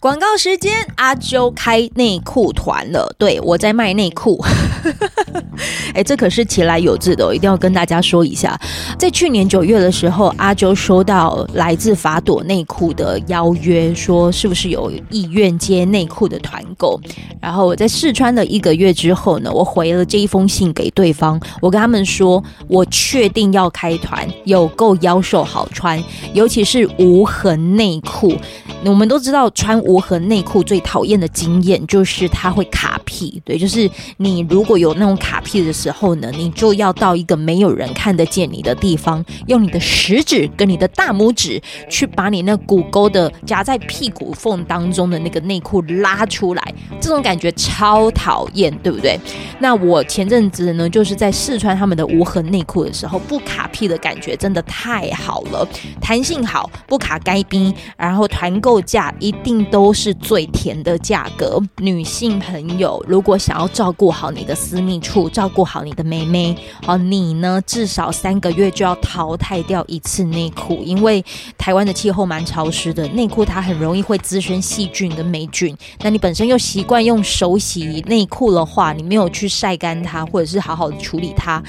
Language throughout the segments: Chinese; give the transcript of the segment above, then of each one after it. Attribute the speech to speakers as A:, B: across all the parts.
A: 广告时间，阿啾开内裤团了。对，我在卖内裤，哎，这可是其来有自的，我一定要跟大家说一下。在去年九月的时候，阿啾收到来自法朵内裤的邀约，说是不是有意愿接内裤的团购。然后我在试穿了一个月之后呢，我回了这一封信给对方，我跟他们说，我确定要开团，有够腰瘦好穿，尤其是无痕内裤。我们都知道穿无痕内裤最讨厌的经验就是它会卡屁，对，就是你如果有那种卡屁的时候呢，你就要到一个没有人看得见你的地方，用你的食指跟你的大拇指去把你那骨沟的夹在屁股缝当中的那个内裤拉出来，这种感觉超讨厌，对不对？那我前阵子呢，就是在试穿他们的无痕内裤的时候，不卡屁的感觉真的太好了，弹性好，不卡该冰，然后团购。价一定都是最甜的价格。女性朋友，如果想要照顾好你的私密处，照顾好你的妹妹，好，你呢至少三个月就要淘汰掉一次内裤，因为台湾的气候蛮潮湿的，内裤它很容易会滋生细菌跟霉菌。那你本身又习惯用手洗内裤的话，你没有去晒干它，或者是好好的处理它，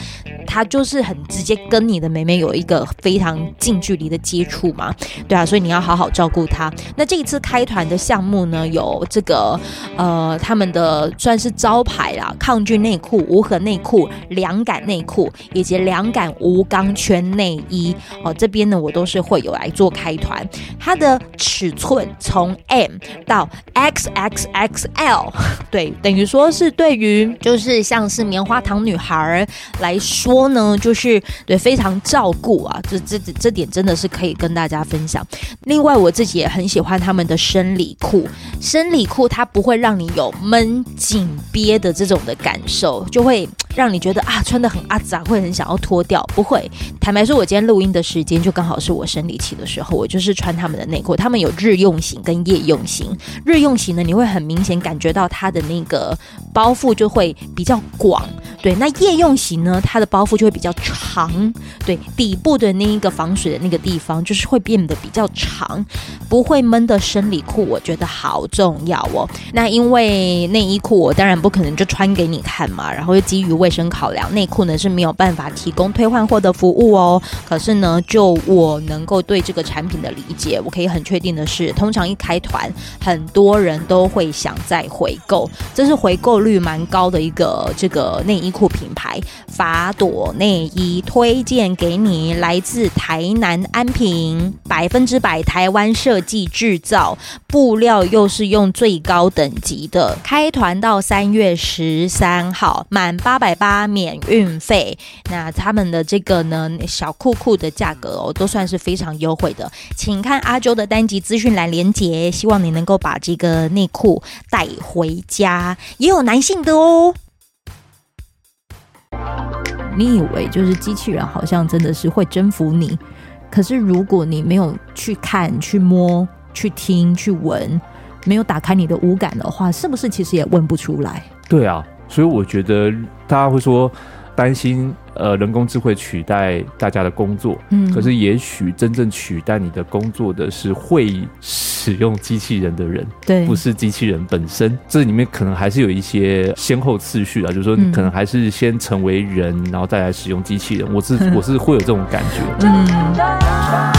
A: 它就是很直接跟你的妹妹有一个非常近距离的接触嘛。对啊，所以你要好好照顾它。那这一次开团的项目呢，有这个呃，他们的算是招牌啦，抗菌内裤、无痕内裤、凉感内裤以及凉感无钢圈内衣哦。这边呢，我都是会有来做开团。它的尺寸从 M 到 XXXL，对，等于说是对于就是像是棉花糖女孩来说呢，就是对非常照顾啊。这这这点真的是可以跟大家分享。另外，我自己也很喜欢。他们的生理裤，生理裤它不会让你有闷紧憋的这种的感受，就会让你觉得啊穿得很阿杂，会很想要脱掉。不会，坦白说，我今天录音的时间就刚好是我生理期的时候，我就是穿他们的内裤。他们有日用型跟夜用型，日用型呢，你会很明显感觉到它的那个包覆就会比较广，对。那夜用型呢，它的包覆就会比较长，对，底部的那一个防水的那个地方就是会变得比较长，不会闷。的生理裤我觉得好重要哦。那因为内衣裤我当然不可能就穿给你看嘛，然后又基于卫生考量，内裤呢是没有办法提供退换货的服务哦。可是呢，就我能够对这个产品的理解，我可以很确定的是，通常一开团，很多人都会想再回购，这是回购率蛮高的一个这个内衣裤品牌。法朵内衣推荐给你，来自台南安平，百分之百台湾设计制。造布料又是用最高等级的，开团到三月十三号，满八百八免运费。那他们的这个呢，小裤裤的价格哦，都算是非常优惠的。请看阿周的单集资讯栏连接，希望你能够把这个内裤带回家，也有男性的哦。你以为就是机器人，好像真的是会征服你？可是如果你没有去看、去摸，去听去闻，没有打开你的五感的话，是不是其实也问不出来？
B: 对啊，所以我觉得大家会说担心呃人工智慧取代大家的工作，嗯，可是也许真正取代你的工作的是会使用机器人的人，对，不是机器人本身。这里面可能还是有一些先后次序啊，就是说你可能还是先成为人，然后再来使用机器人。我是 我是会有这种感觉，嗯。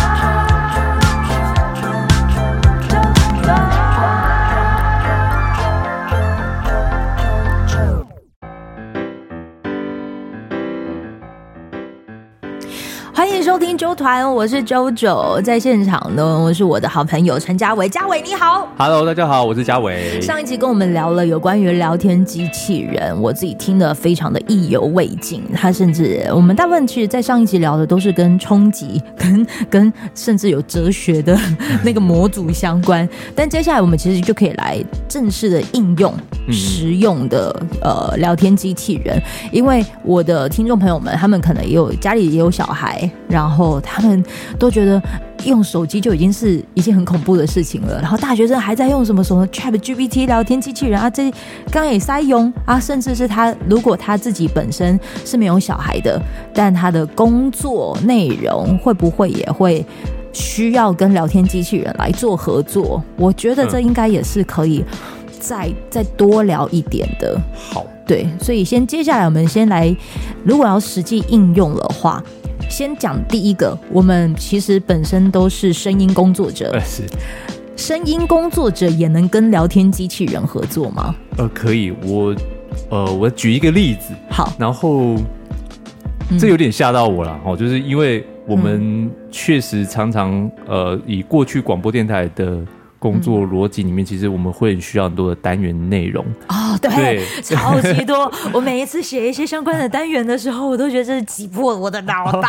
A: 收听周团，我是 JoJo，在现场呢，我是我的好朋友陈家伟，家伟你好
B: ，Hello，大家好，我是家伟。
A: 上一集跟我们聊了有关于聊天机器人，我自己听得非常的意犹未尽。他甚至我们大部分其实，在上一集聊的都是跟冲击、跟 跟甚至有哲学的 那个模组相关，但接下来我们其实就可以来正式的应用实用的呃聊天机器人，因为我的听众朋友们，他们可能也有家里也有小孩。然后他们都觉得用手机就已经是一件很恐怖的事情了。然后大学生还在用什么什么 ChatGPT 聊天机器人啊，这刚也塞用啊，甚至是他如果他自己本身是没有小孩的，但他的工作内容会不会也会需要跟聊天机器人来做合作，我觉得这应该也是可以再再多聊一点的。
B: 好，
A: 对，所以先接下来我们先来，如果要实际应用的话，先讲第一个，我们其实本身都是声音工作者，
B: 是。
A: 声音工作者也能跟聊天机器人合作吗？
B: 呃，可以，我呃，我举一个例子，
A: 好，
B: 然后。这有点吓到我了哦，嗯、就是因为我们确实常常呃，以过去广播电台的工作逻辑里面，嗯、其实我们会很需要很多的单元内容
A: 哦，对，对超级多。我每一次写一些相关的单元的时候，我都觉得这是挤破了我的脑袋，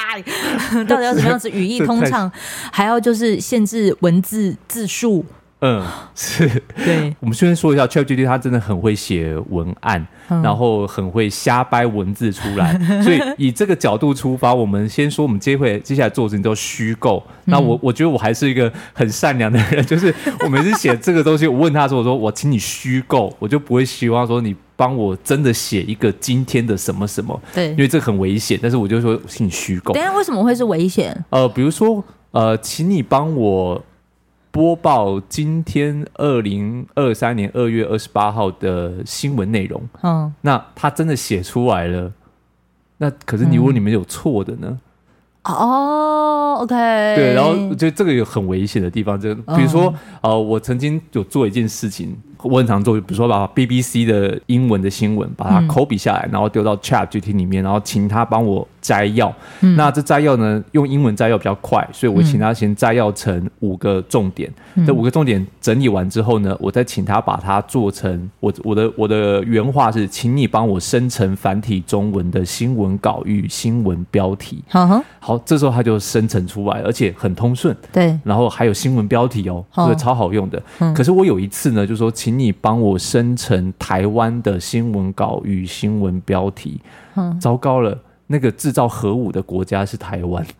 A: 哦、到底要怎么样子语义通畅，还要就是限制文字字数。
B: 嗯，是
A: 对。
B: 我们先说一下，ChatGPT 它真的很会写文案，嗯、然后很会瞎掰文字出来。所以以这个角度出发，我们先说，我们接会接下来做的事情都虚构。嗯、那我我觉得我还是一个很善良的人，就是我每次写这个东西，我问他说：“我说我请你虚构，我就不会希望说你帮我真的写一个今天的什么什么。”对，因为这很危险。但是我就说，请你虚构。
A: 等下为什么会是危险？
B: 呃，比如说呃，请你帮我。播报今天二零二三年二月二十八号的新闻内容。嗯，那他真的写出来了。那可是你如果你们有错的呢？
A: 哦，OK。
B: 对，然后我觉得这个有很危险的地方，就比如说，呃，我曾经有做一件事情。我很常做，比如说把 BBC 的英文的新闻把它 copy 下来，然后丢到 ChatGPT 里面，然后请他帮我摘要。嗯、那这摘要呢，用英文摘要比较快，所以我请他先摘要成五个重点。嗯、这五个重点整理完之后呢，我再请他把它做成我我的我的原话是，请你帮我生成繁体中文的新闻稿与新闻标题。
A: 好、
B: 这时候它就生成出来，而且很通顺。
A: 对，
B: 然后还有新闻标题哦，这个超好用的。嗯、可是我有一次呢，就说请。你帮我生成台湾的新闻稿与新闻标题。嗯，糟糕了，那个制造核武的国家是台湾。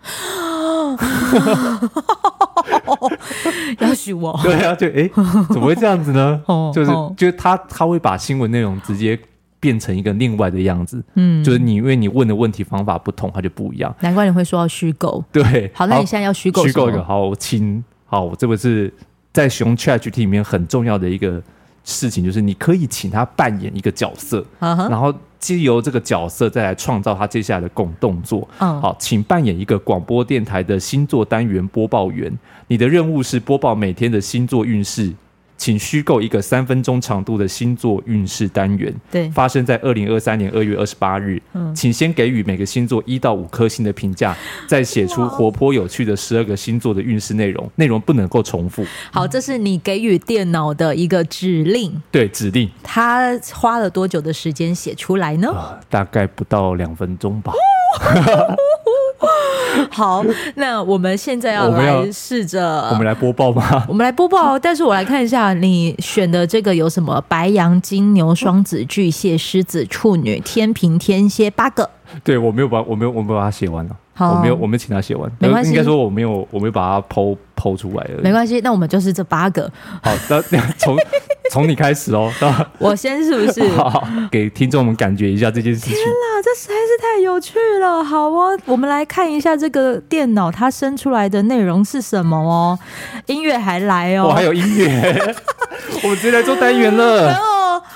A: 要许我？
B: 对啊，就哎，怎么会这样子呢？就是，就是他他会把新闻内容直接变成一个另外的样子。嗯，就是你因为你问的问题方法不同，它就不一样。
A: 难怪你会说要虚构。
B: 对，
A: 好，那你现在要虚构？虚构一个
B: 好，亲，好，这个是在使用 ChatGPT 里面很重要的一个。事情就是你可以请他扮演一个角色，uh huh. 然后借由这个角色再来创造他接下来的拱动作。Uh. 好，请扮演一个广播电台的星座单元播报员，你的任务是播报每天的星座运势。请虚构一个三分钟长度的星座运势单元，
A: 对，
B: 发生在二零二三年二月二十八日。嗯，请先给予每个星座一到五颗星的评价，再写出活泼有趣的十二个星座的运势内容，内容不能够重复。
A: 好，这是你给予电脑的一个指令。
B: 对，指令。
A: 他花了多久的时间写出来呢？
B: 呃，大概不到两分钟吧。
A: 好，那我们现在要来试着，
B: 我们来播报吧。
A: 我们来播报，但是我来看一下你选的这个有什么：白羊、金牛、双子、巨蟹、狮子、处女、天平、天蝎，八个。
B: 对，我没有把，我没有，我没有把它写完了。
A: 好，
B: 我没有，我没有请他写完，
A: 没关系。
B: 应该说我没有，我没有把它剖剖出来而已。
A: 没关系，那我们就是这八个。
B: 好，那 从从你开始哦。
A: 我先是不是？
B: 好，给听众们感觉一下这件事情。天
A: 哪，这实在是太有趣了！好哦，我们来看一下这个电脑它生出来的内容是什么哦。音乐还来哦，
B: 我还有音乐，我们直接来做单元了。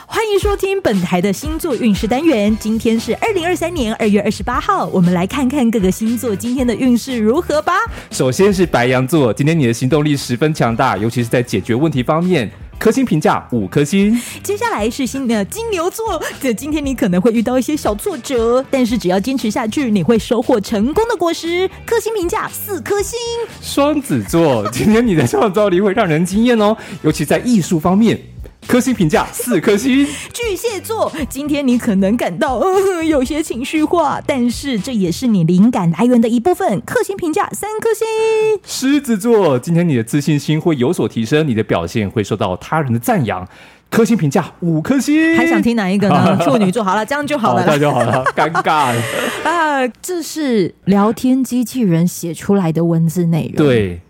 A: 欢迎收听本台的星座运势单元。今天是二零二三年二月二十八号，我们来看看各个星座今天的运势如何吧。
B: 首先是白羊座，今天你的行动力十分强大，尤其是在解决问题方面，颗星评价五颗星。
A: 接下来是新的金牛座，这今天你可能会遇到一些小挫折，但是只要坚持下去，你会收获成功的果实。颗星评价四颗星。
B: 双子座，今天你的创造力会让人惊艳哦，尤其在艺术方面。颗星评价四颗星。
A: 巨蟹座，今天你可能感到呃 有些情绪化，但是这也是你灵感来源的一部分。颗星评价三颗星。
B: 狮子座，今天你的自信心会有所提升，你的表现会受到他人的赞扬。颗星评价五颗星。
A: 还想听哪一个呢？处女座，好了，这样就好了，
B: 这样就好了，尴尬了
A: 啊！这是聊天机器人写出来的文字内容。
B: 对，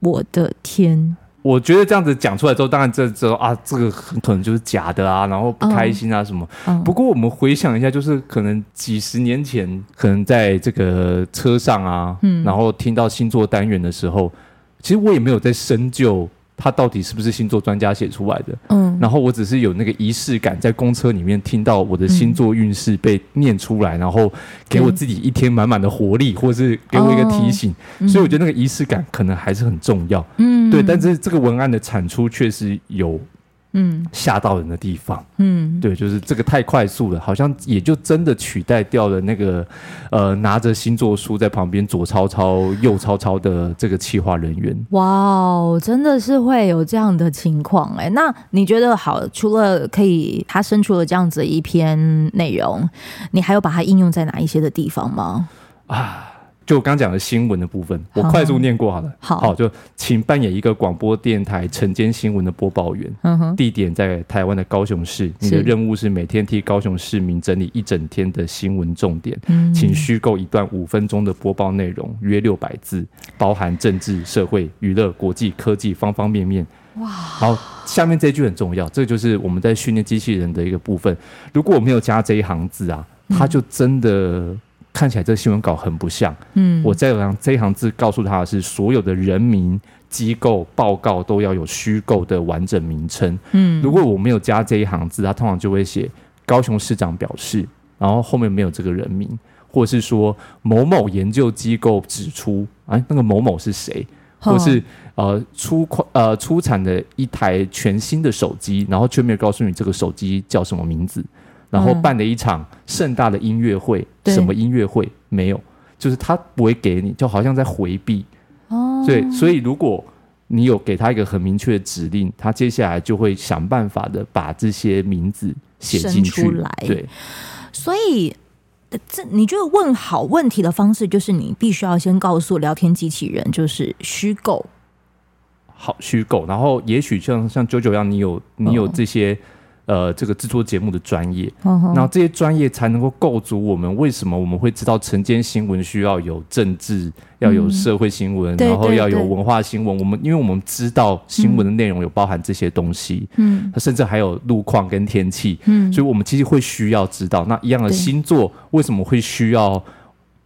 A: 我的天。
B: 我觉得这样子讲出来之后，当然这这啊，这个很可能就是假的啊，然后不开心啊什么。嗯嗯、不过我们回想一下，就是可能几十年前，可能在这个车上啊，嗯、然后听到星座单元的时候，其实我也没有在深究。他到底是不是星座专家写出来的？嗯，然后我只是有那个仪式感，在公车里面听到我的星座运势被念出来，嗯、然后给我自己一天满满的活力，嗯、或是给我一个提醒。哦、所以我觉得那个仪式感可能还是很重要。嗯，对，但是这个文案的产出确实有。嗯，吓到人的地方，嗯，对，就是这个太快速了，好像也就真的取代掉了那个，呃，拿着星座书在旁边左抄抄右抄抄的这个企划人员。
A: 哇哦，真的是会有这样的情况哎、欸。那你觉得好？除了可以他生出了这样子一篇内容，你还有把它应用在哪一些的地方吗？
B: 啊。就我刚讲的新闻的部分，我快速念过好了。好，好，就请扮演一个广播电台晨间新闻的播报员。嗯，地点在台湾的高雄市。你的任务是每天替高雄市民整理一整天的新闻重点。嗯，请虚构一段五分钟的播报内容，约六百字，包含政治、社会、娱乐、国际、科技方方面面。哇，好，下面这句很重要，这就是我们在训练机器人的一个部分。如果我没有加这一行字啊，它就真的。看起来这个新闻稿很不像。嗯，我在让这一行字告诉他的是，所有的人民、机构、报告都要有虚构的完整名称。嗯，如果我没有加这一行字，他通常就会写高雄市长表示，然后后面没有这个人名，或是说某某研究机构指出，哎，那个某某是谁？或是呃出款呃出产的一台全新的手机，然后却没有告诉你这个手机叫什么名字。然后办了一场盛大的音乐会，嗯、什么音乐会没有？就是他不会给你，就好像在回避。哦，对，所以如果你有给他一个很明确的指令，他接下来就会想办法的把这些名字写进去。来对，
A: 所以这你觉得问好问题的方式，就是你必须要先告诉聊天机器人，就是虚构，
B: 好虚构。然后也许像像九九一样，你有你有这些。哦呃，这个制作节目的专业，然后、uh. 这些专业才能够构筑我们为什么我们会知道晨间新闻需要有政治，嗯、要有社会新闻，然后要有文化新闻。我们因为我们知道新闻的内容有包含这些东西，嗯，它甚至还有路况跟天气，嗯，所以我们其实会需要知道那一样的星座为什么会需要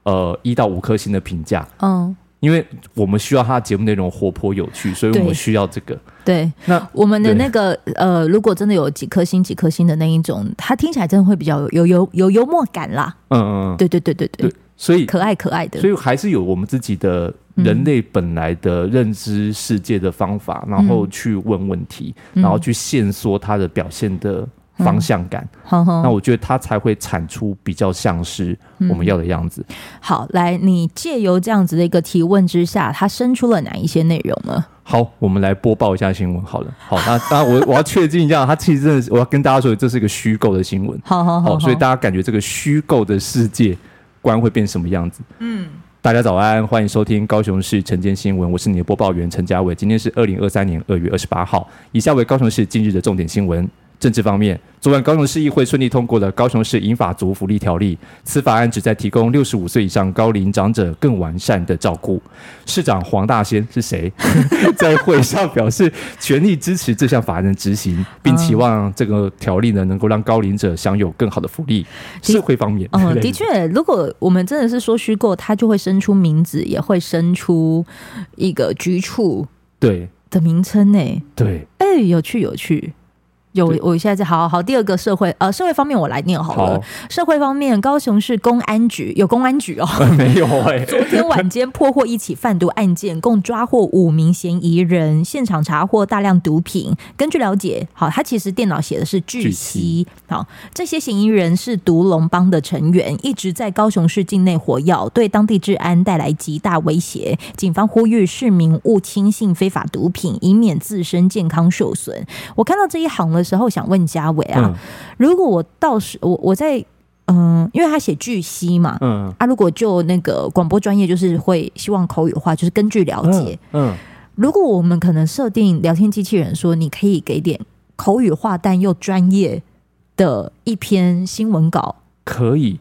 B: 呃一到五颗星的评价，嗯。Uh. 因为我们需要他的节目内容活泼有趣，所以我们需要这个。
A: 对，那我们的那个呃，如果真的有几颗星、几颗星的那一种，它听起来真的会比较有有有有幽默感啦。嗯嗯，对对对对对，
B: 所以
A: 可爱可爱的，
B: 所以还是有我们自己的人类本来的认知世界的方法，嗯、然后去问问题，嗯、然后去限缩他的表现的。方向感，嗯、那我觉得它才会产出比较像是我们要的样子。
A: 嗯、好，来，你借由这样子的一个提问之下，它生出了哪一些内容呢？
B: 好，我们来播报一下新闻。好了，好，那当然我我要确定一下，它其实真的是我要跟大家说，这是一个虚构的新闻。好好好，好，所以大家感觉这个虚构的世界观会变什么样子？嗯，大家早安，欢迎收听高雄市晨间新闻，我是你的播报员陈家伟。今天是二零二三年二月二十八号，以下为高雄市今日的重点新闻。政治方面，昨晚高雄市议会顺利通过了《高雄市银法族福利条例》，此法案旨在提供六十五岁以上高龄长者更完善的照顾。市长黄大仙是谁？在会上表示全力支持这项法案的执行，并期望这个条例呢能够让高龄者享有更好的福利。社会方面，
A: 嗯，的确，如果我们真的是说虚构，它就会生出名字，也会生出一个局处对的名称呢。
B: 对，
A: 哎，有趣，有趣。有，我现在在好好好。第二个社会，呃，社会方面我来念好了。好社会方面，高雄市公安局有公安局哦，
B: 没有哎、欸。
A: 昨天晚间破获一起贩毒案件，共抓获五名嫌疑人，现场查获大量毒品。根据了解，好，他其实电脑写的是巨蜥。好，这些嫌疑人是毒龙帮的成员，一直在高雄市境内活跃，对当地治安带来极大威胁。警方呼吁市民勿轻信非法毒品，以免自身健康受损。我看到这一行了。时候想问嘉伟啊，嗯、如果我到时我我在嗯、呃，因为他写巨蜥嘛，嗯。啊，如果就那个广播专业，就是会希望口语化，就是根据了解，嗯，嗯。如果我们可能设定聊天机器人说，你可以给点口语化但又专业的一篇新闻稿，
B: 可以，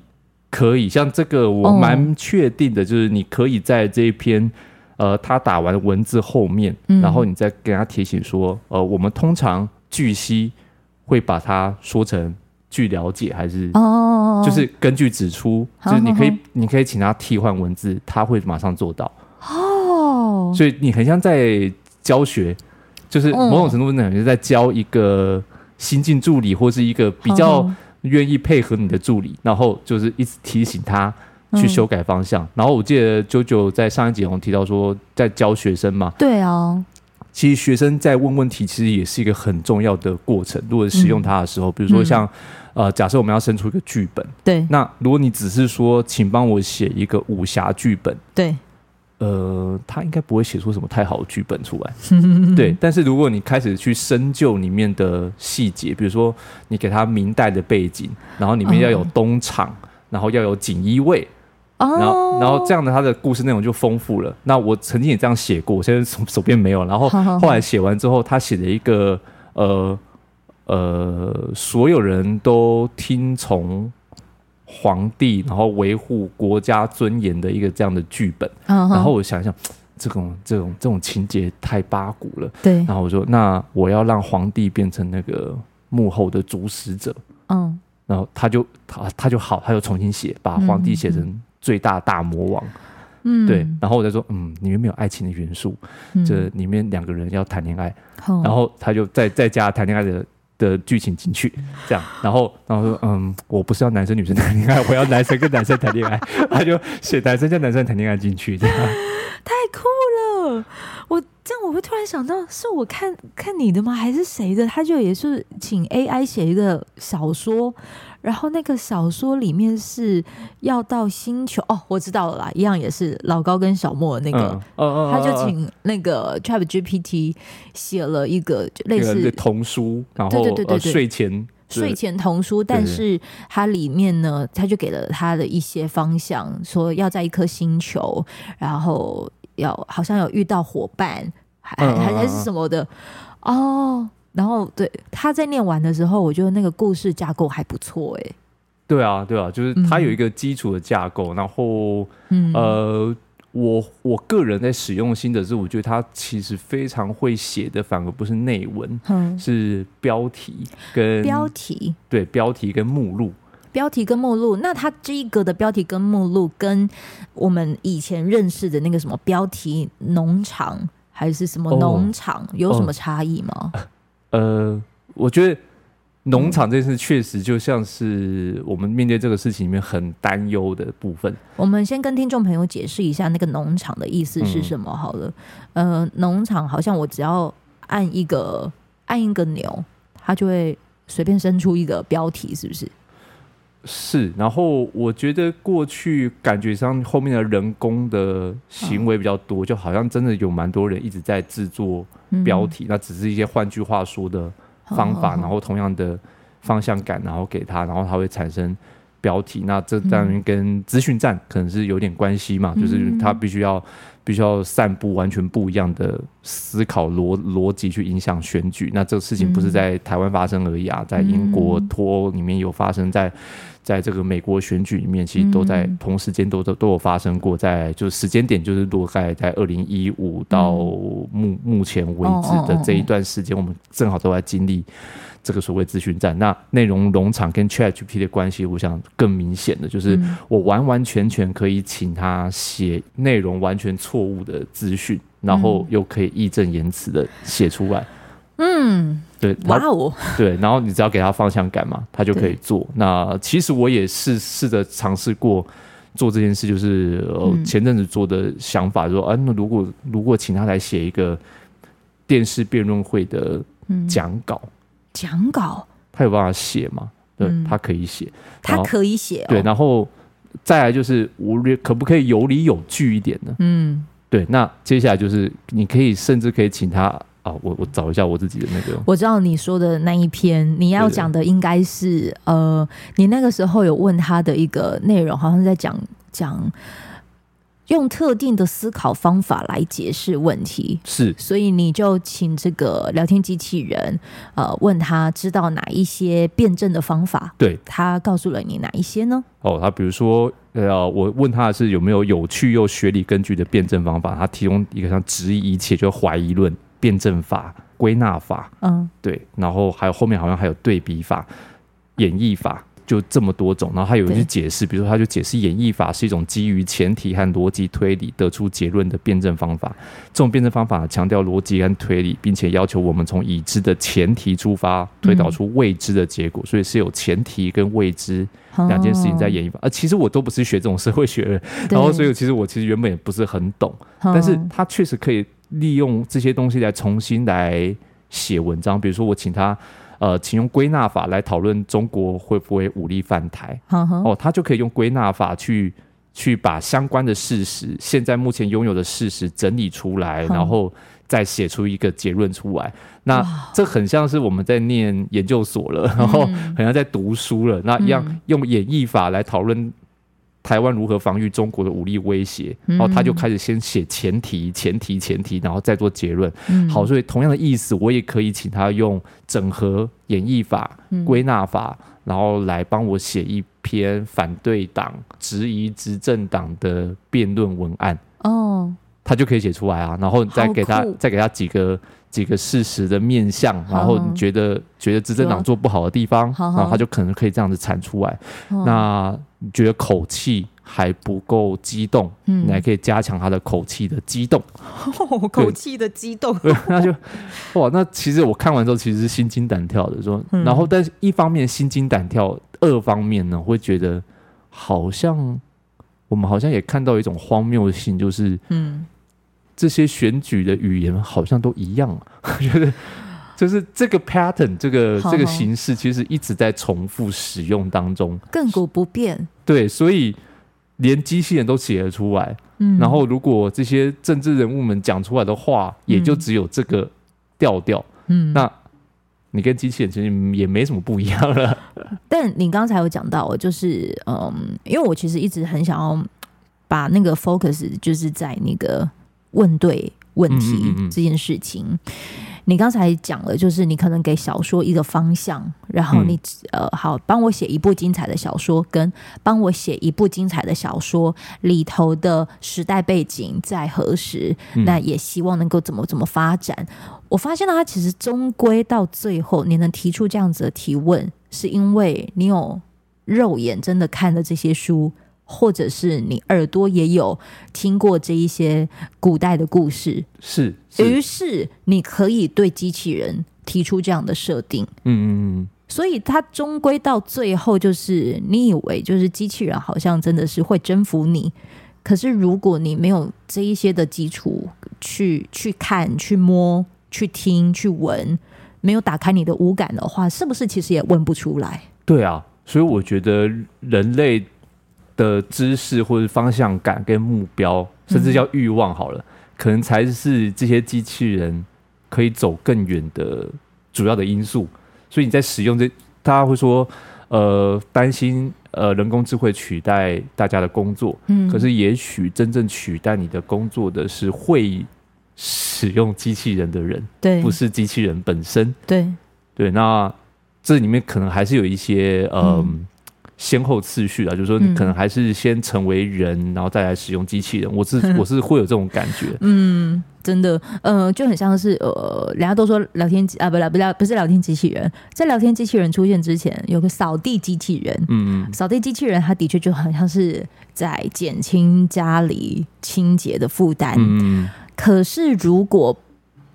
B: 可以，像这个我蛮确定的，就是你可以在这一篇呃，他打完文字后面，嗯、然后你再给他提醒说，呃，我们通常。据悉会把它说成据了解还是哦，就是根据指出，就是你可以你可以请他替换文字，他会马上做到哦。所以你很像在教学，就是某种程度上你是在教一个新进助理，或是一个比较愿意配合你的助理，然后就是一直提醒他去修改方向。然后我记得九九在上一集我们提到说，在教学生嘛，
A: 对啊。
B: 其实学生在问问题，其实也是一个很重要的过程。如果使用它的时候，嗯、比如说像，呃，假设我们要生出一个剧本，
A: 对，
B: 那如果你只是说，请帮我写一个武侠剧本，
A: 对，
B: 呃，他应该不会写出什么太好的剧本出来，对。但是如果你开始去深究里面的细节，比如说你给他明代的背景，然后里面要有东厂，嗯、然后要有锦衣卫。然后，然后这样的他的故事内容就丰富了。那我曾经也这样写过，我现在手手边没有。然后 后来写完之后，他写了一个呃呃，所有人都听从皇帝，然后维护国家尊严的一个这样的剧本。然后我想一想，这种这种这种情节太八股了。
A: 对。
B: 然后我说，那我要让皇帝变成那个幕后的主使者。嗯。然后他就他他就好，他就重新写，把皇帝写成。最大大魔王，嗯，对，然后我再说，嗯，里面没有爱情的元素，嗯、这里面两个人要谈恋爱，嗯、然后他就再再加谈恋爱的的剧情进去，这样，然后然后说，嗯，我不是要男生女生谈恋爱，我要男生跟男生谈恋爱，他就写男生跟男生谈恋爱进去，这样，
A: 太酷了，我这样我会突然想到，是我看看你的吗？还是谁的？他就也是请 AI 写一个小说。然后那个小说里面是要到星球哦，我知道了啦，一样也是老高跟小莫的那个，嗯、他就请那个 ChatGPT 写了一个类似
B: 童书，然后对对对对对，睡前
A: 睡前童书，但是它里面呢，他就给了他的一些方向，说要在一颗星球，然后要好像有遇到伙伴，还还还是什么的。哦。然后对，他在念完的时候，我觉得那个故事架构还不错哎。
B: 对啊，对啊，就是他有一个基础的架构。嗯、然后，嗯、呃，我我个人在使用心得是，我觉得他其实非常会写的，反而不是内文，嗯、是标题跟
A: 标题。
B: 对，标题跟目录，
A: 标题跟目录。那他这一个的标题跟目录，跟我们以前认识的那个什么标题农场还是什么农场，哦、有什么差异吗？哦
B: 呃，我觉得农场这件事确实就像是我们面对这个事情里面很担忧的部分。
A: 我们先跟听众朋友解释一下那个农场的意思是什么好了。嗯、呃，农场好像我只要按一个按一个钮，它就会随便生出一个标题，是不是？
B: 是。然后我觉得过去感觉上后面的人工的行为比较多，嗯、就好像真的有蛮多人一直在制作。标题，那只是一些换句话说的方法，然后同样的方向感，然后给他，然后他会产生标题。那这当然跟资讯站可能是有点关系嘛，就是他必须要必须要散布完全不一样的思考逻逻辑去影响选举。那这个事情不是在台湾发生而已啊，在英国脱欧里面有发生在。在在这个美国选举里面，其实都在同时间都都都有发生过，在就是时间点就是落在在二零一五到目目前为止的这一段时间，我们正好都在经历这个所谓资讯战。那内容农场跟 ChatGPT 的关系，我想更明显的就是，我完完全全可以请他写内容完全错误的资讯，然后又可以义正言辞的写出来。
A: 嗯。
B: 对，哇哦，对，然后你只要给他方向感嘛，他就可以做。那其实我也试试着尝试过做这件事，就是呃前阵子做的想法说，说、嗯、啊，那如果如果请他来写一个电视辩论会的讲稿，
A: 讲、嗯、稿，
B: 他有办法写吗？对，嗯、他可以写，
A: 他可以写、哦，
B: 对，然后再来就是我可不可以有理有据一点呢？嗯，对，那接下来就是你可以甚至可以请他。啊，我我找一下我自己的那个。
A: 我知道你说的那一篇，你要讲的应该是呃，你那个时候有问他的一个内容，好像在讲讲用特定的思考方法来解释问题。
B: 是，
A: 所以你就请这个聊天机器人呃问他知道哪一些辩证的方法。
B: 对，他
A: 告诉了你哪一些呢？
B: 哦，他比如说呃，我问他的是有没有有趣又学理根据的辩证方法，他提供一个像质疑一切就怀疑论。辩证法、归纳法，嗯，对，然后还有后面好像还有对比法、演绎法，就这么多种，然后他有一些解释，比如说他就解释演绎法是一种基于前提和逻辑推理得出结论的辩证方法。这种辩证方法强调逻辑和推理，并且要求我们从已知的前提出发，推导出未知的结果。嗯、所以是有前提跟未知两件事情在演绎法。啊，其实我都不是学这种社会学的，然后所以其实我其实原本也不是很懂，但是他确实可以利用这些东西来重新来写文章。比如说我请他。呃，请用归纳法来讨论中国会不会武力犯台。Uh. 哦，他就可以用归纳法去去把相关的事实，现在目前拥有的事实整理出来，uh. 然后再写出一个结论出来。那、uh. 这很像是我们在念研究所了，然后很像在读书了。Uh. 那一样用演绎法来讨论。台湾如何防御中国的武力威胁？然后他就开始先写前提、前提、前提，然后再做结论。嗯、好，所以同样的意思，我也可以请他用整合演绎法、归纳法，然后来帮我写一篇反对党、质疑执政党的辩论文案。哦，他就可以写出来啊，然后再给他再给他几个。几个事实的面向，然后你觉得觉得执政党做不好的地方，然后他就可能可以这样子产出来。那你觉得口气还不够激动，嗯你还可以加强他的口气的激动，
A: 口气的激动。
B: 那就哇，那其实我看完之后其实是心惊胆跳的，说，然后但是一方面心惊胆跳，二方面呢会觉得好像我们好像也看到一种荒谬性，就是嗯。这些选举的语言好像都一样，我觉得就是这个 pattern，这个这个形式其实一直在重复使用当中，
A: 亘古不变。
B: 对，所以连机器人都写得出来。嗯，然后如果这些政治人物们讲出来的话，也就只有这个调调。嗯，那你跟机器人其实也没什么不一样了。
A: 但你刚才有讲到，就是嗯，因为我其实一直很想要把那个 focus 就是在那个。问对问题这件事情，嗯嗯嗯，你刚才讲了，就是你可能给小说一个方向，然后你、嗯、呃，好，帮我写一部精彩的小说，跟帮我写一部精彩的小说里头的时代背景在何时，嗯、那也希望能够怎么怎么发展。我发现了，他其实终归到最后，你能提出这样子的提问，是因为你有肉眼真的看了这些书。或者是你耳朵也有听过这一些古代的故事，
B: 是，
A: 于是你可以对机器人提出这样的设定，嗯嗯嗯，所以它终归到最后就是你以为就是机器人好像真的是会征服你，可是如果你没有这一些的基础去去看、去摸、去听、去闻，没有打开你的五感的话，是不是其实也问不出来？
B: 对啊，所以我觉得人类。的知识或者方向感跟目标，甚至叫欲望好了，嗯、可能才是这些机器人可以走更远的主要的因素。所以你在使用这，大家会说，呃，担心呃人工智慧取代大家的工作，嗯，可是也许真正取代你的工作的是会使用机器人的人，对，不是机器人本身，
A: 对，
B: 对。那这里面可能还是有一些，呃、嗯。先后次序啊，就是说你可能还是先成为人，嗯、然后再来使用机器人。我是 我是会有这种感觉。
A: 嗯，真的，呃，就很像是呃，人家都说聊天机啊，不聊不聊，不是聊天机器人，在聊天机器人出现之前，有个扫地机器人。嗯嗯，扫地机器人，它的确就很像是在减轻家里清洁的负担。嗯，可是如果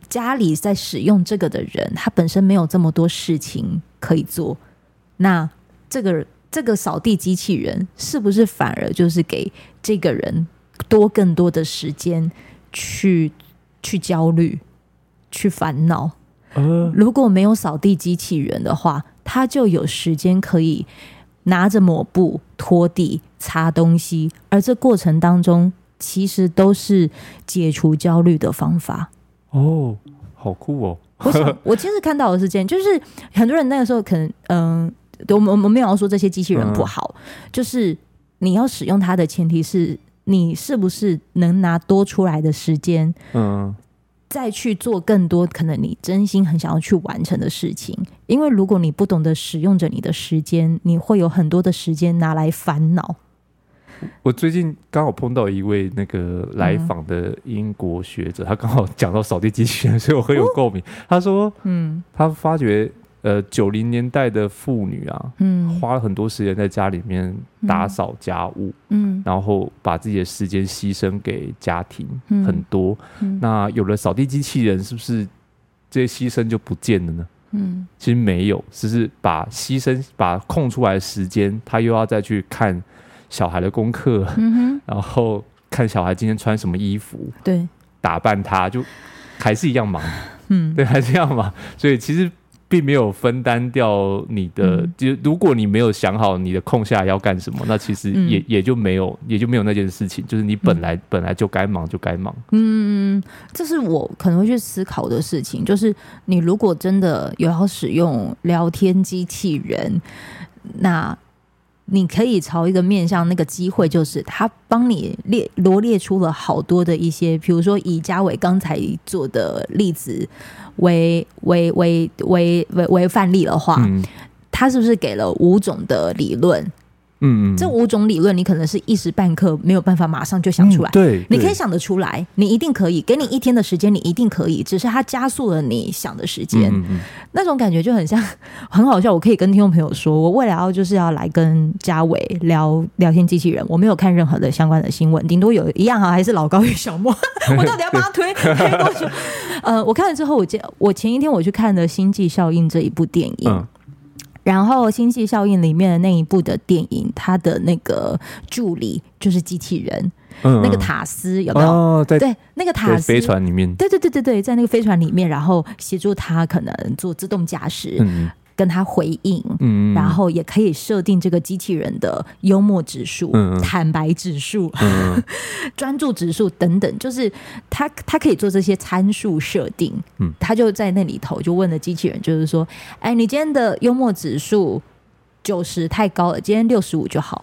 A: 家里在使用这个的人，他本身没有这么多事情可以做，那这个。这个扫地机器人是不是反而就是给这个人多更多的时间去去焦虑、去烦恼？呃，如果没有扫地机器人的话，他就有时间可以拿着抹布拖地、擦东西，而这过程当中其实都是解除焦虑的方法。
B: 哦，好酷哦！
A: 我想，我其实看到的是这样，就是很多人那个时候可能嗯。呃我们我们没有要说这些机器人不好，嗯、就是你要使用它的前提是你是不是能拿多出来的时间，嗯，再去做更多可能你真心很想要去完成的事情。因为如果你不懂得使用着你的时间，你会有很多的时间拿来烦恼。
B: 我最近刚好碰到一位那个来访的英国学者，嗯、他刚好讲到扫地机器人，所以我很有共鸣。哦、他说，嗯，他发觉。呃九零年代的妇女啊，嗯，花了很多时间在家里面打扫家务，嗯，然后把自己的时间牺牲给家庭，嗯、很多。嗯、那有了扫地机器人，是不是这些牺牲就不见了呢？嗯，其实没有，只是把牺牲把空出来的时间，他又要再去看小孩的功课，嗯哼，然后看小孩今天穿什么衣服，
A: 对，
B: 打扮他，就还是一样忙。嗯，对，还是这样嘛。所以其实并没有分担掉你的，嗯、就如果你没有想好你的空下来要干什么，那其实也、嗯、也就没有，也就没有那件事情。就是你本来、嗯、本来就该忙就该忙。
A: 嗯，这是我可能会去思考的事情。就是你如果真的有要使用聊天机器人，那。你可以朝一个面向，那个机会就是他帮你列罗列出了好多的一些，比如说以嘉伟刚才做的例子为为为为为为范例的话，嗯、他是不是给了五种的理论？嗯，这五种理论你可能是一时半刻没有办法马上就想出来。
B: 嗯、对，
A: 你可以想得出来，你一定可以。给你一天的时间，你一定可以。只是它加速了你想的时间。嗯嗯、那种感觉就很像，很好笑。我可以跟听众朋友说，我未来要就是要来跟嘉伟聊聊天机器人。我没有看任何的相关的新闻，顶多有一样哈，还是老高与小莫。我到底要帮他推推多久？呃，我看了之后，我前我前一天我去看了《星际效应》这一部电影。嗯然后《星际效应》里面的那一部的电影，他的那个助理就是机器人，嗯、那个塔斯有没有？
B: 哦、
A: 对，那个塔斯
B: 飞船里面，
A: 对对对对对，在那个飞船里面，然后协助他可能做自动驾驶。嗯跟他回应，嗯，然后也可以设定这个机器人的幽默指数、嗯、坦白指数、嗯、专注指数等等，就是他他可以做这些参数设定，嗯，他就在那里头就问了机器人，就是说，哎，你今天的幽默指数九十太高了，今天六十五就好，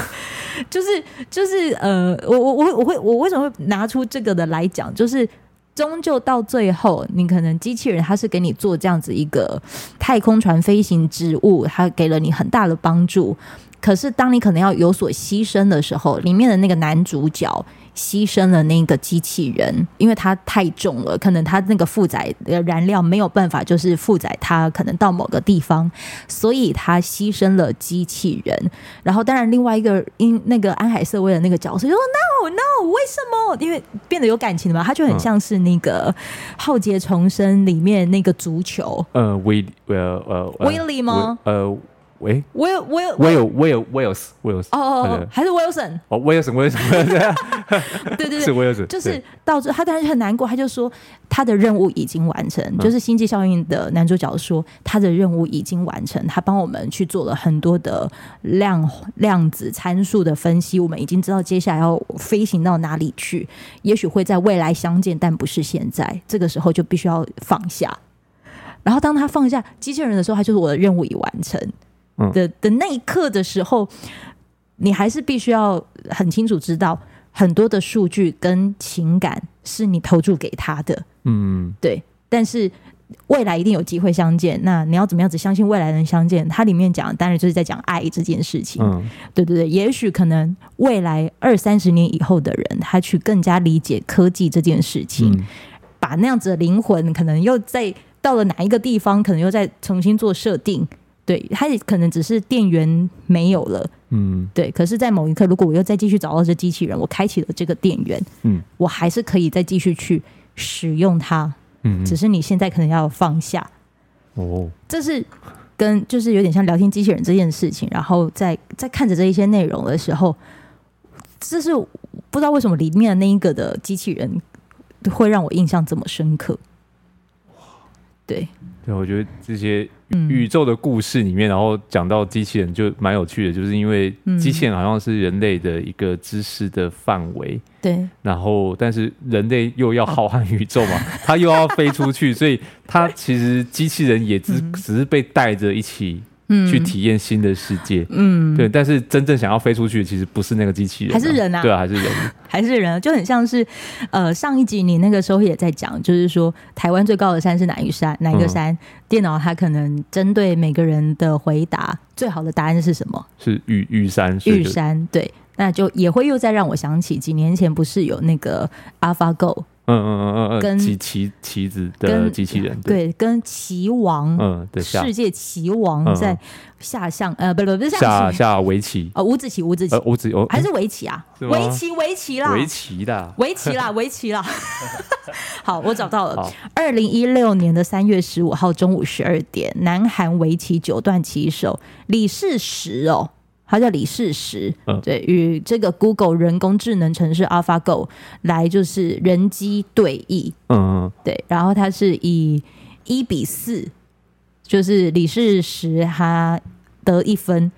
A: 就是就是呃，我我我我会我为什么会拿出这个的来讲，就是。终究到最后，你可能机器人它是给你做这样子一个太空船飞行职务，它给了你很大的帮助。可是当你可能要有所牺牲的时候，里面的那个男主角。牺牲了那个机器人，因为它太重了，可能它那个负载的燃料没有办法，就是负载它可能到某个地方，所以它牺牲了机器人。然后，当然另外一个因那个安海瑟薇的那个角色就说 “no no”，为什么？因为变得有感情了嘛，他就很像是那个《浩劫重生》里面那个足球。呃，威呃呃，威利吗？呃。
B: 喂，
A: 威尔威尔
B: 威尔威尔威尔斯威尔斯
A: 哦哦，还是 Wilson
B: 哦，威尔森威尔森，
A: 对对对，
B: 是威尔森，
A: 就是到这他当然就很难过，他就说他的任务已经完成，就是星际效应的男主角说他的任务已经完成，他帮我们去做了很多的量量子参数的分析，我们已经知道接下来要飞行到哪里去，也许会在未来相见，但不是现在，这个时候就必须要放下。然后当他放下机器人的时候，他就是我的任务已完成。的的那一刻的时候，你还是必须要很清楚知道，很多的数据跟情感是你投注给他的，嗯，对。但是未来一定有机会相见，那你要怎么样子相信未来能相见？它里面讲当然就是在讲爱这件事情，嗯，对对对。也许可能未来二三十年以后的人，他去更加理解科技这件事情，嗯，把那样子的灵魂可能又在到了哪一个地方，可能又再重新做设定。对，它也可能只是电源没有了，嗯，对。可是，在某一刻，如果我又再继续找到这机器人，我开启了这个电源，嗯，我还是可以再继续去使用它，嗯，只是你现在可能要放下，哦，这是跟就是有点像聊天机器人这件事情。然后在在看着这一些内容的时候，这是不知道为什么里面的那一个的机器人会让我印象这么深刻，对。
B: 对，我觉得这些宇宙的故事里面，嗯、然后讲到机器人就蛮有趣的，就是因为机器人好像是人类的一个知识的范围，对、嗯，然后但是人类又要浩瀚宇宙嘛，它又要飞出去，所以它其实机器人也只只是被带着一起。嗯，去体验新的世界，嗯，对，但是真正想要飞出去，其实不是那个机器人，啊，还是人啊，对啊，还是人，
A: 还是人，就很像是，呃，上一集你那个时候也在讲，就是说台湾最高的山是哪一山？哪一个山？嗯、电脑它可能针对每个人的回答，最好的答案是什么？
B: 是玉玉山，
A: 玉山，对，那就也会又再让我想起几年前不是有那个 AlphaGo。
B: 嗯嗯嗯嗯嗯，
A: 跟
B: 骑棋棋子的机器人，
A: 对，跟棋王，
B: 嗯，对，
A: 世界棋王在下象，呃，不不不是
B: 下下围棋，
A: 哦，五子棋，五子棋，
B: 五子哦，
A: 还是围棋啊？围棋，围棋啦，
B: 围棋的，
A: 围棋啦，围棋啦。好，我找到了，二零一六年的三月十五号中午十二点，南韩围棋九段棋手李世石哦。他叫李世石，嗯、对，与这个 Google 人工智能城市 AlphaGo 来就是人机对弈，嗯嗯，对，然后他是以一比四，就是李世石他得一分，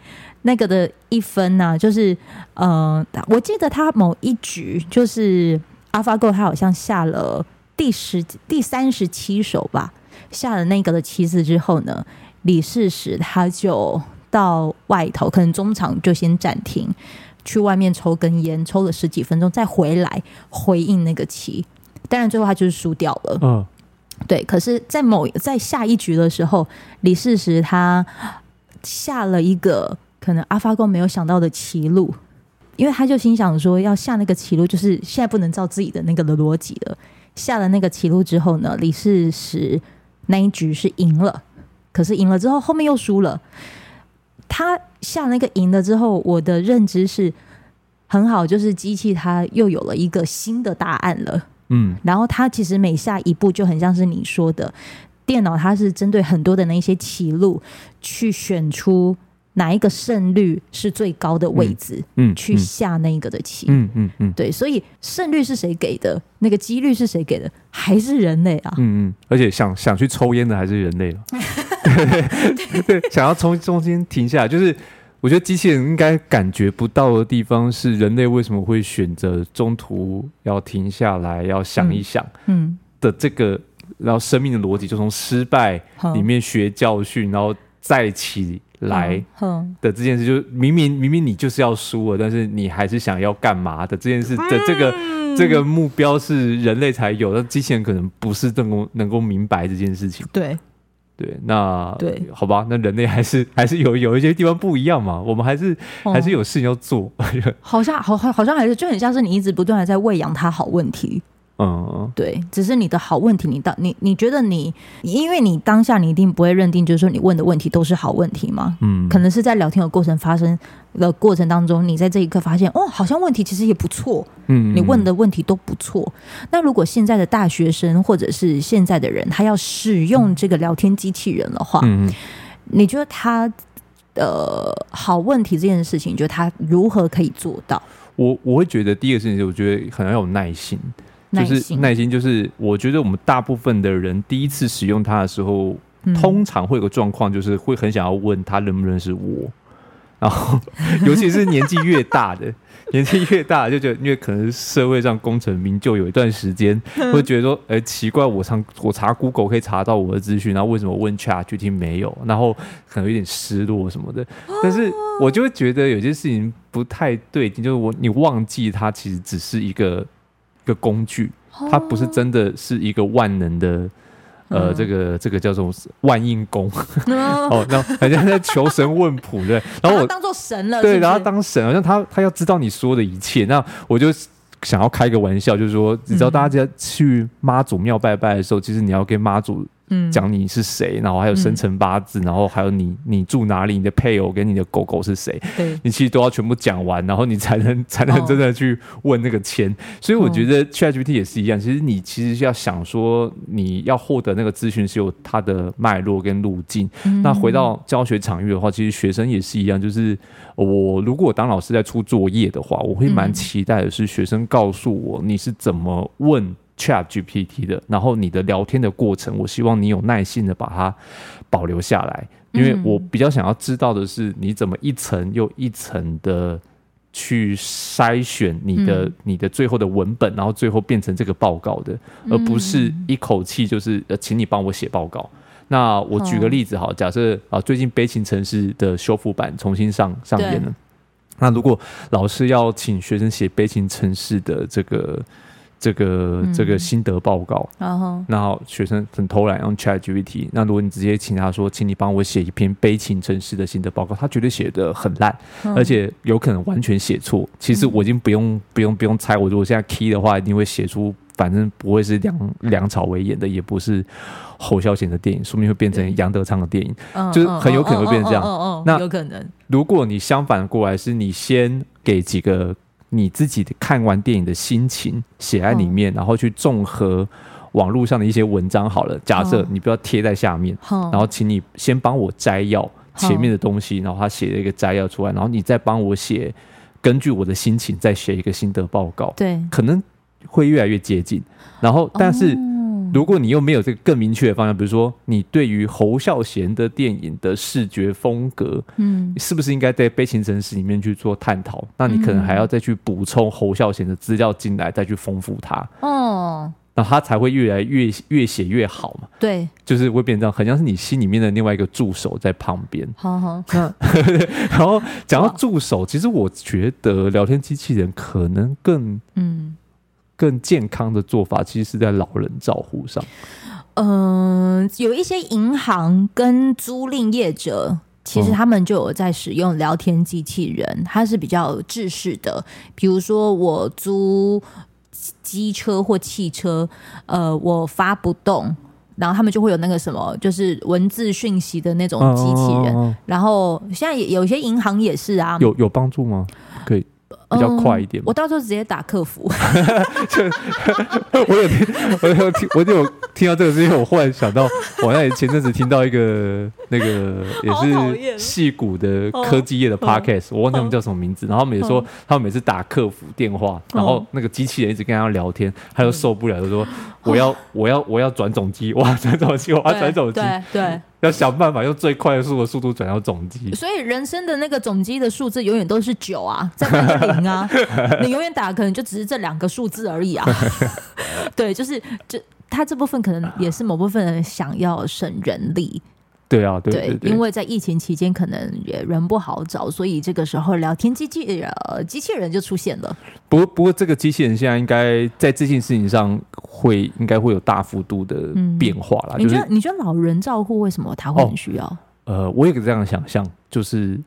A: 那个的一分呢、啊，就是呃，我记得他某一局就是 AlphaGo 他好像下了第十第三十七手吧，下了那个的棋子之后呢，李世石他就。到外头，可能中场就先暂停，去外面抽根烟，抽了十几分钟，再回来回应那个棋。当然，最后他就是输掉了。嗯，对。可是，在某在下一局的时候，李世石他下了一个可能 AlphaGo 没有想到的棋路，因为他就心想说，要下那个棋路，就是现在不能照自己的那个的逻辑了。下了那个棋路之后呢，李世石那一局是赢了，可是赢了之后，后面又输了。他下那个赢了之后，我的认知是很好，就是机器它又有了一个新的答案了。嗯，然后它其实每下一步就很像是你说的，电脑它是针对很多的那些棋路去选出哪一个胜率是最高的位置，嗯，去下那个的棋，嗯嗯嗯，对，所以胜率是谁给的？那个几率是谁给的？还是人类啊？
B: 嗯嗯，而且想想去抽烟的还是人类了。对对，想要从中间停下来，就是我觉得机器人应该感觉不到的地方是人类为什么会选择中途要停下来，要想一想，嗯的这个，嗯、然后生命的逻辑就从失败里面学教训，嗯、然后再起来的这件事，就明明明明你就是要输了，但是你还是想要干嘛的这件事的这个、嗯、这个目标是人类才有，但机器人可能不是能够能够明白这件事情，
A: 对。
B: 对，那对，好吧，那人类还是 还是有有一些地方不一样嘛，我们还是、哦、还是有事情要做，
A: 好像好好好像还是就很像是你一直不断的在喂养它好问题。嗯，对，只是你的好问题，你当你你觉得你，因为你当下你一定不会认定，就是说你问的问题都是好问题嘛。嗯，可能是在聊天的过程发生的过程当中，你在这一刻发现，哦，好像问题其实也不错。嗯，你问的问题都不错。那如果现在的大学生或者是现在的人，他要使用这个聊天机器人的话，嗯，你觉得他的、呃、好问题这件事情，你觉得他如何可以做到？
B: 我我会觉得第一个事情是，我觉得可能要有耐心。就是耐心，就是我觉得我们大部分的人第一次使用它的时候，嗯、通常会有个状况，就是会很想要问他认不认识我，然后 尤其是年纪越大的，年纪越大就觉得，因为可能社会上功成名就有一段时间，会觉得说，哎、欸，奇怪，我查我查 Google 可以查到我的资讯，然后为什么问 ChatGPT 没有？然后可能有点失落什么的。但是我就会觉得有些事情不太对劲，就是我你忘记它其实只是一个。一个工具，它不是真的是一个万能的，呃，这个这个叫做万应宫哦，那好像在求神问卜对，然后我
A: 当做神了，
B: 对，然后当神，好像他他要知道你说的一切，那我就想要开个玩笑，就是说，你知道大家去妈祖庙拜拜的时候，其实你要跟妈祖。嗯，讲你是谁，然后还有生辰八字，嗯、然后还有你你住哪里，你的配偶跟你的狗狗是谁，对你其实都要全部讲完，然后你才能才能真的去问那个签。哦、所以我觉得 ChatGPT 也是一样，其实你其实要想说，你要获得那个资讯是有它的脉络跟路径。嗯、那回到教学场域的话，其实学生也是一样，就是我如果当老师在出作业的话，我会蛮期待的是学生告诉我你是怎么问。Chat GPT 的，然后你的聊天的过程，我希望你有耐心的把它保留下来，因为我比较想要知道的是你怎么一层又一层的去筛选你的、嗯、你的最后的文本，然后最后变成这个报告的，而不是一口气就是呃，请你帮我写报告。那我举个例子哈，假设啊，最近悲情城市的修复版重新上上演了，那如果老师要请学生写悲情城市的这个。这个这个心得报告，然后、学生很偷懒用 ChatGPT。那如果你直接请他说，请你帮我写一篇悲情城市的心得报告，他绝对写的很烂，嗯、而且有可能完全写错。其实我已经不用不用不用猜，我如果现在 key 的话，一定会写出反正不会是梁梁朝伟演的，也不是侯孝贤的电影，说不定会变成杨德昌的电影，嗯、就是很有可能会变成
A: 这样。
B: 那
A: 有可能，
B: 如果你相反过来，是你先给几个你自己的看完电影的心情写在里面，嗯、然后去综合网络上的一些文章。好了，假设你不要贴在下面，嗯、然后请你先帮我摘要前面的东西，然后他写了一个摘要出来，然后你再帮我写。根据我的心情再写一个心得报告，
A: 对，
B: 可能会越来越接近。然后，但是如果你又没有这个更明确的方向，比如说你对于侯孝贤的电影的视觉风格，嗯，是不是应该在《悲情城市》里面去做探讨？那你可能还要再去补充侯孝贤的资料进来，再去丰富它。哦。然后他才会越来越越写越好嘛？
A: 对，
B: 就是会变成这样，很像是你心里面的另外一个助手在旁边。
A: 好好，
B: 然后讲到助手，其实我觉得聊天机器人可能更嗯更健康的做法，其实是在老人照护上。
A: 嗯、呃，有一些银行跟租赁业者，其实他们就有在使用聊天机器人，它是比较制式的，比如说我租。机车或汽车，呃，我发不动，然后他们就会有那个什么，就是文字讯息的那种机器人。哦哦哦哦，然后现在也有些银行也是啊，
B: 有有帮助吗？可以。比较快一点、嗯，
A: 我到时候直接打客服。
B: 我有听，我有听，我就有听到这个事情，我忽然想到，我那前阵子听到一个那个 也是戏骨的科技业的 podcast，我忘记他们叫什么名字。然后他们也说，他们每次打客服电话，然后那个机器人一直跟他聊天，他就受不了，就说我要我要我要转总机，我要转总机，我要转总机，
A: 对。
B: 要想办法用最快速的速度转到总机，
A: 所以人生的那个总机的数字永远都是九啊，再加个零啊，你永远打可能就只是这两个数字而已啊。对，就是这他这部分可能也是某部分人想要省人力。
B: 对啊，对对，对，对，
A: 因为在疫情期间可能也人不好找，所以这个时候聊天机器人机器人就出现了。
B: 不过，不过这个机器人现在应该在这件事情上会应该会有大幅度的变化啦。
A: 你觉得你觉得老人照护为什么他会很需要？哦、
B: 呃，我有个这样的想象，就是。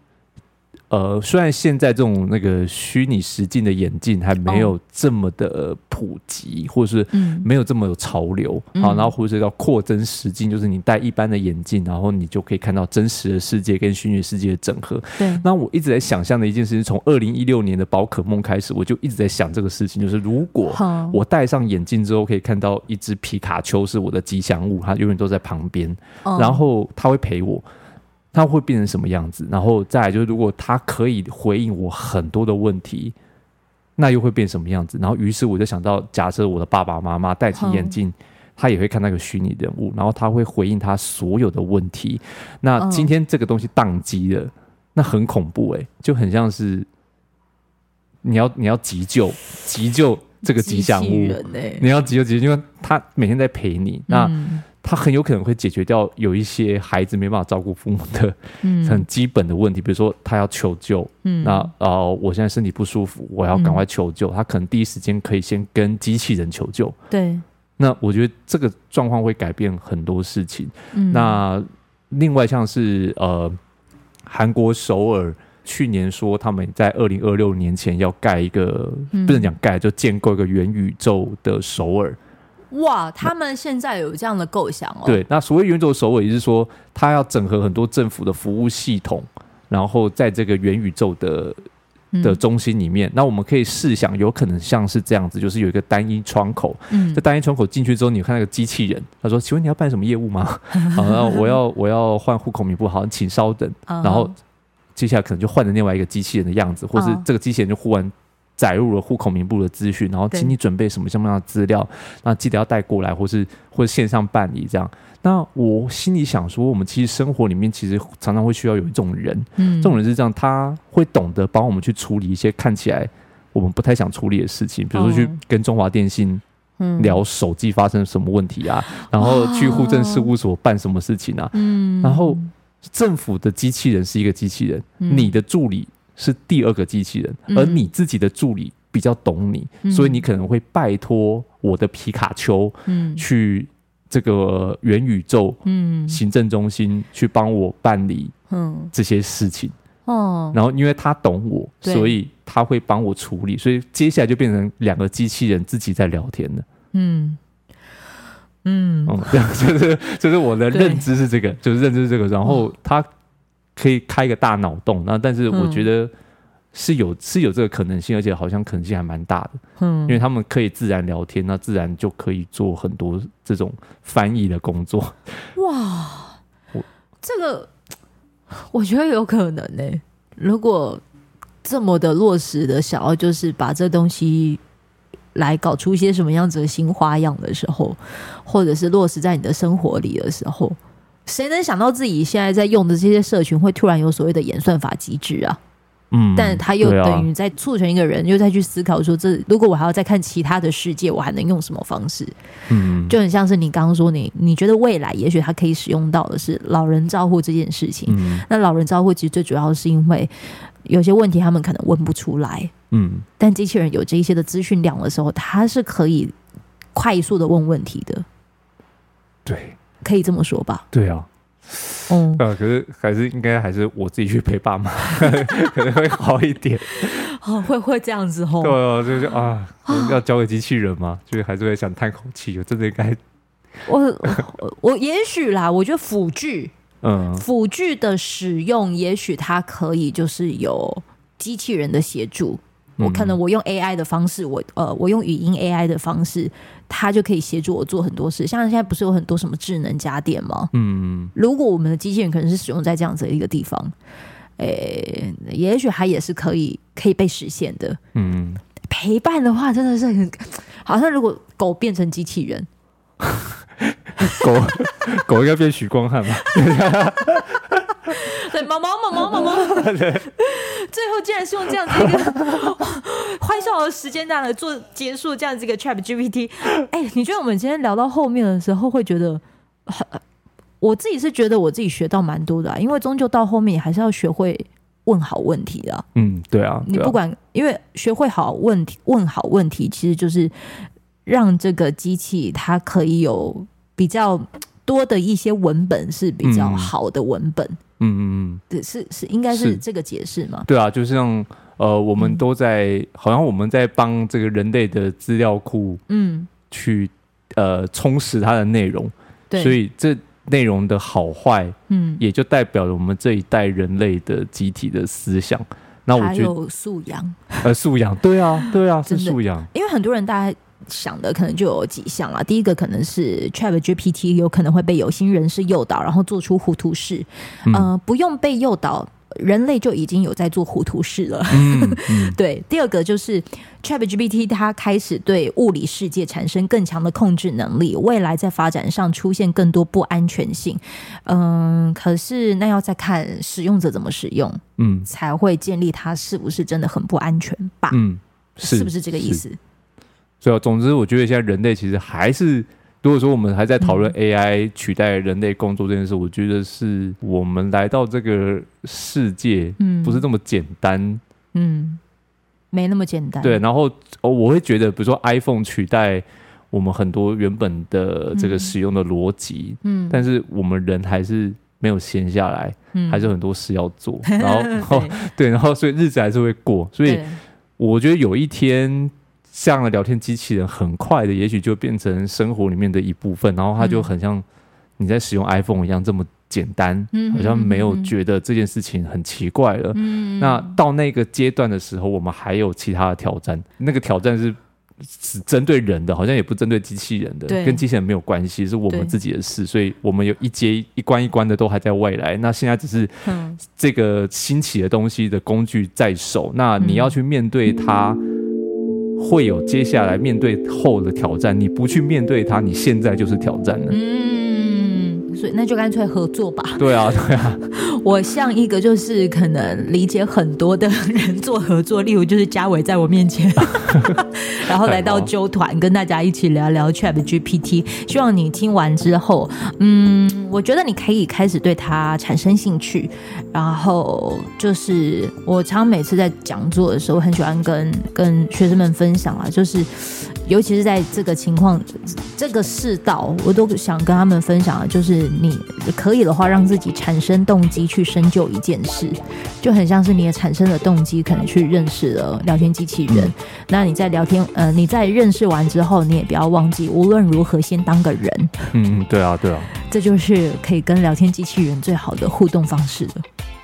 B: 呃，虽然现在这种那个虚拟实境的眼镜还没有这么的普及，哦、或者是没有这么有潮流，好、嗯，然后或者是叫扩增实境，就是你戴一般的眼镜，然后你就可以看到真实的世界跟虚拟世界的整合。对，那我一直在想象的一件事情，从二零一六年的宝可梦开始，我就一直在想这个事情，就是如果我戴上眼镜之后，可以看到一只皮卡丘是我的吉祥物，它永远都在旁边，哦、然后它会陪我。它会变成什么样子？然后再来就是，如果它可以回应我很多的问题，那又会变什么样子？然后，于是我就想到，假设我的爸爸妈妈戴起眼镜，他也会看那个虚拟人物，然后他会回应他所有的问题。那今天这个东西宕机了，那很恐怖哎、欸，就很像是你要你要急救急救这个吉祥物，你要急救急救，因为他每天在陪你。那他很有可能会解决掉有一些孩子没办法照顾父母的很基本的问题，嗯、比如说他要求救，嗯、那呃，我现在身体不舒服，我要赶快求救，嗯、他可能第一时间可以先跟机器人求救。
A: 对，
B: 那我觉得这个状况会改变很多事情。嗯、那另外像是呃，韩国首尔去年说他们在二零二六年前要盖一个，嗯、不能讲盖，就建构一个元宇宙的首尔。
A: 哇，他们现在有这样的构想哦。
B: 对，那所谓元宇宙首尾，也是说他要整合很多政府的服务系统，然后在这个元宇宙的的中心里面，嗯、那我们可以试想，有可能像是这样子，就是有一个单一窗口。嗯，这单一窗口进去之后，你看那个机器人，他说：“请问你要办什么业务吗？”好，然后我要我要换户口名簿，好，请稍等。然后接下来可能就换了另外一个机器人的样子，或是这个机器人就忽然。载入了户口名簿的资讯，然后请你准备什么什么样的资料，那记得要带过来，或是或者线上办理这样。那我心里想说，我们其实生活里面其实常常会需要有一种人，嗯，这种人是这样，他会懂得帮我们去处理一些看起来我们不太想处理的事情，比如说去跟中华电信聊手机发生什么问题啊，然后去户政事务所办什么事情啊，嗯，然后政府的机器人是一个机器人，你的助理。是第二个机器人，而你自己的助理比较懂你，嗯、所以你可能会拜托我的皮卡丘，嗯，去这个元宇宙，嗯，行政中心去帮我办理，嗯，这些事情，哦，然后因为他懂我，所以他会帮我处理，所以接下来就变成两个机器人自己在聊天了。
A: 嗯。嗯，
B: 嗯，这样就是就是我的认知是这个，就是认知是这个，然后他可以开一个大脑洞，那但是我觉得。是有是有这个可能性，而且好像可能性还蛮大的。嗯，因为他们可以自然聊天，那自然就可以做很多这种翻译的工作。
A: 哇，我这个我觉得有可能呢、欸。如果这么的落实的想要就是把这东西来搞出一些什么样子的新花样的时候，或者是落实在你的生活里的时候，谁能想到自己现在在用的这些社群会突然有所谓的演算法机制啊？嗯，但他又等于在促成一个人，又再去思考说，这如果我还要再看其他的世界，我还能用什么方式？嗯，就很像是你刚刚说你，你你觉得未来也许他可以使用到的是老人照护这件事情。嗯，那老人照护其实最主要是因为有些问题他们可能问不出来。嗯，但机器人有这一些的资讯量的时候，它是可以快速的问问题的。
B: 对，
A: 可以这么说吧？
B: 对啊。嗯，呃可是还是应该还是我自己去陪爸妈，可能会好一点。
A: 哦，会会这样子吼？
B: 对啊，就是啊，要交给机器人嘛，就是还是会想叹口气。我真的应该，
A: 我我，我也许啦，我觉得辅具，嗯，辅具的使用，也许它可以就是有机器人的协助。我可能我用 AI 的方式，我呃，我用语音 AI 的方式，它就可以协助我做很多事。像现在不是有很多什么智能家电吗？嗯，如果我们的机器人可能是使用在这样子的一个地方，诶、欸，也许它也是可以可以被实现的。嗯，陪伴的话真的是很，好像如果狗变成机器人，
B: 狗 狗应该变许光汉吧？
A: 对，毛毛毛毛毛毛，最后竟然是用这样子一个欢笑的时间这样来做结束，这样子一个 Chat GPT。哎、欸，你觉得我们今天聊到后面的时候，会觉得很，我自己是觉得我自己学到蛮多的、啊，因为终究到后面还是要学会问好问题的、啊。
B: 嗯，对啊，
A: 你不管，因为学会好问题，问好问题，其实就是让这个机器它可以有比较多的一些文本是比较好的文本。嗯嗯嗯嗯，对，是是，应该是这个解释吗？
B: 对啊，就像呃，我们都在，嗯、好像我们在帮这个人类的资料库，嗯，去呃充实它的内容，对，所以这内容的好坏，嗯，也就代表了我们这一代人类的集体的思想。那我觉得
A: 素养，
B: 呃，素养，对啊，对啊，是素养，
A: 因为很多人大家。想的可能就有几项了。第一个可能是 ChatGPT 有可能会被有心人士诱导，然后做出糊涂事。嗯、呃，不用被诱导，人类就已经有在做糊涂事了。嗯 嗯、对。第二个就是 ChatGPT 它开始对物理世界产生更强的控制能力，未来在发展上出现更多不安全性。嗯、呃，可是那要再看使用者怎么使用，嗯，才会建立它是不是真的很不安全吧？嗯，是，是不是这个意思？
B: 对啊，总之我觉得现在人类其实还是，如果说我们还在讨论 AI 取代人类工作这件事，嗯、我觉得是我们来到这个世界，嗯，不是这么简单，
A: 嗯，没那么简单。
B: 对，然后我会觉得，比如说 iPhone 取代我们很多原本的这个使用的逻辑，嗯，但是我们人还是没有闲下来，嗯，还是很多事要做，然后，然后对，对，然后所以日子还是会过，所以我觉得有一天。这样的聊天机器人很快的，也许就变成生活里面的一部分，然后它就很像你在使用 iPhone 一样这么简单，嗯、好像没有觉得这件事情很奇怪了。嗯、那到那个阶段的时候，我们还有其他的挑战，那个挑战是只针对人的，好像也不针对机器人的，对跟机器人没有关系，是我们自己的事。所以我们有一阶一关一关的都还在未来，那现在只是这个新起的东西的工具在手，那你要去面对它。会有接下来面对后的挑战，你不去面对它，你现在就是挑战了。
A: 那就干脆合作吧。
B: 对啊，对啊。
A: 我像一个就是可能理解很多的人做合作，例如就是嘉伟在我面前，然后来到纠团跟大家一起聊聊 ChatGPT。希望你听完之后，嗯，我觉得你可以开始对它产生兴趣。然后就是我常每次在讲座的时候，很喜欢跟跟学生们分享啊，就是尤其是在这个情况、这个世道，我都想跟他们分享啊，就是你可以的话，让自己产生动机。去深究一件事，就很像是你也产生了动机，可能去认识了聊天机器人。嗯、那你在聊天，呃，你在认识完之后，你也不要忘记，无论如何先当个人。
B: 嗯嗯，对啊对啊，
A: 这就是可以跟聊天机器人最好的互动方式了。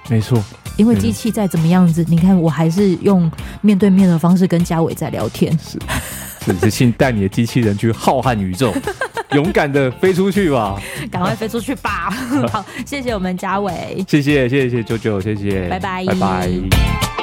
B: 没错，
A: 因为机器再怎么样子，嗯、你看我还是用面对面的方式跟嘉伟在聊天。
B: 是，是，是，请带你的机器人去浩瀚宇宙，勇敢的飞出去吧！
A: 赶快飞出去吧！好，谢谢我们嘉伟，
B: 谢谢谢谢九九，谢谢，
A: 拜拜，
B: 拜拜。